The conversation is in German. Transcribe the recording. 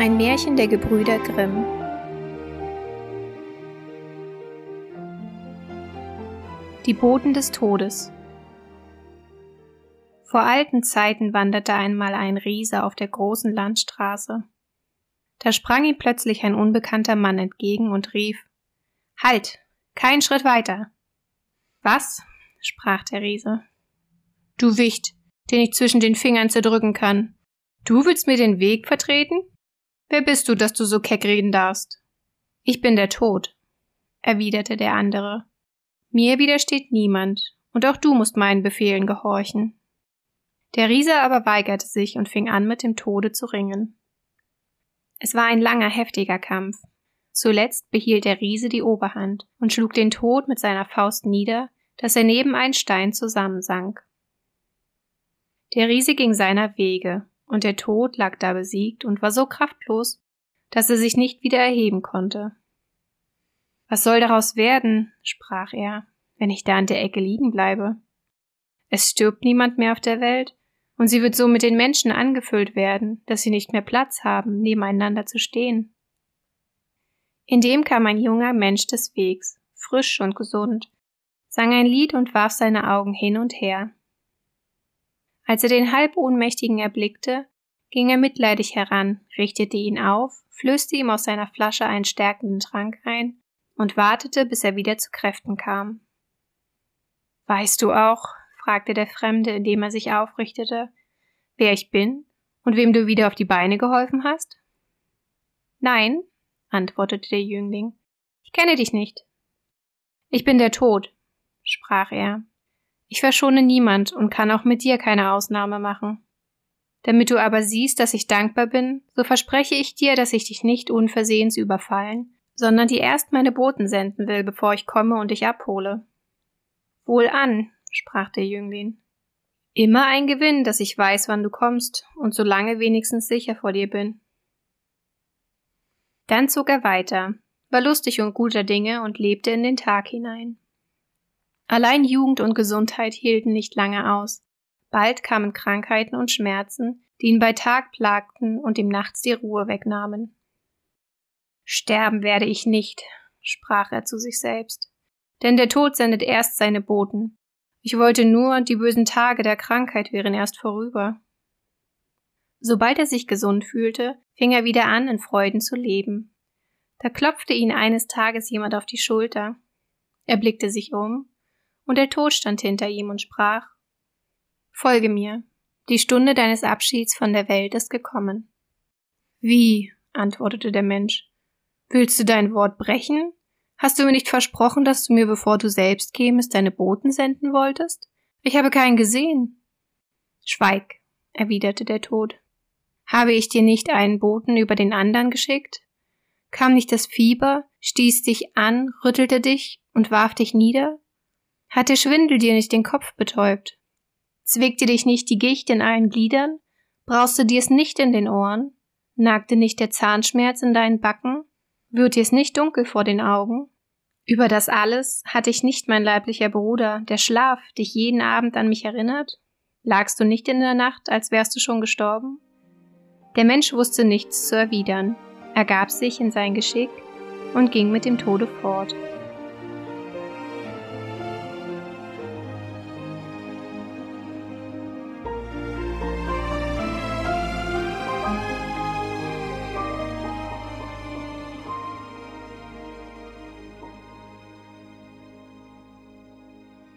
Ein Märchen der Gebrüder Grimm. Die Boten des Todes. Vor alten Zeiten wanderte einmal ein Riese auf der großen Landstraße. Da sprang ihm plötzlich ein unbekannter Mann entgegen und rief Halt. Kein Schritt weiter. Was? sprach der Riese. Du Wicht, den ich zwischen den Fingern zerdrücken kann. Du willst mir den Weg vertreten? Wer bist du, dass du so keck reden darfst? Ich bin der Tod, erwiderte der andere. Mir widersteht niemand, und auch du musst meinen Befehlen gehorchen. Der Riese aber weigerte sich und fing an, mit dem Tode zu ringen. Es war ein langer, heftiger Kampf. Zuletzt behielt der Riese die Oberhand und schlug den Tod mit seiner Faust nieder, dass er neben einen Stein zusammensank. Der Riese ging seiner Wege, und der Tod lag da besiegt und war so kraftlos, dass er sich nicht wieder erheben konnte. Was soll daraus werden, sprach er, wenn ich da an der Ecke liegen bleibe? Es stirbt niemand mehr auf der Welt, und sie wird so mit den Menschen angefüllt werden, dass sie nicht mehr Platz haben, nebeneinander zu stehen. Indem kam ein junger Mensch des Wegs, frisch und gesund, sang ein Lied und warf seine Augen hin und her. Als er den halb Ohnmächtigen erblickte, ging er mitleidig heran, richtete ihn auf, flößte ihm aus seiner Flasche einen stärkenden Trank ein und wartete, bis er wieder zu Kräften kam. Weißt du auch, fragte der Fremde, indem er sich aufrichtete, wer ich bin und wem du wieder auf die Beine geholfen hast? Nein, antwortete der Jüngling, ich kenne dich nicht. Ich bin der Tod, sprach er. Ich verschone niemand und kann auch mit dir keine Ausnahme machen. Damit du aber siehst, dass ich dankbar bin, so verspreche ich dir, dass ich dich nicht unversehens überfallen, sondern dir erst meine Boten senden will, bevor ich komme und dich abhole. Wohlan, sprach der Jüngling. Immer ein Gewinn, dass ich weiß, wann du kommst und so lange wenigstens sicher vor dir bin. Dann zog er weiter, war lustig und guter Dinge und lebte in den Tag hinein. Allein Jugend und Gesundheit hielten nicht lange aus. Bald kamen Krankheiten und Schmerzen, die ihn bei Tag plagten und ihm nachts die Ruhe wegnahmen. Sterben werde ich nicht, sprach er zu sich selbst, denn der Tod sendet erst seine Boten. Ich wollte nur, die bösen Tage der Krankheit wären erst vorüber. Sobald er sich gesund fühlte, fing er wieder an, in Freuden zu leben. Da klopfte ihn eines Tages jemand auf die Schulter. Er blickte sich um und der Tod stand hinter ihm und sprach Folge mir, die Stunde deines Abschieds von der Welt ist gekommen. Wie? antwortete der Mensch. Willst du dein Wort brechen? Hast du mir nicht versprochen, dass du mir, bevor du selbst kämest, deine Boten senden wolltest? Ich habe keinen gesehen. Schweig, erwiderte der Tod. Habe ich dir nicht einen Boten über den anderen geschickt? Kam nicht das Fieber, stieß dich an, rüttelte dich und warf dich nieder? Hat der Schwindel dir nicht den Kopf betäubt? Zwickt dir dich nicht die Gicht in allen Gliedern? Brauchst du dir's nicht in den Ohren? Nagte nicht der Zahnschmerz in deinen Backen? Wird dir's nicht dunkel vor den Augen? Über das alles hatte ich nicht mein leiblicher Bruder, der Schlaf, dich jeden Abend an mich erinnert? Lagst du nicht in der Nacht, als wärst du schon gestorben? Der Mensch wusste nichts zu erwidern, ergab sich in sein Geschick und ging mit dem Tode fort.